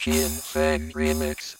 Skin Fang Remix.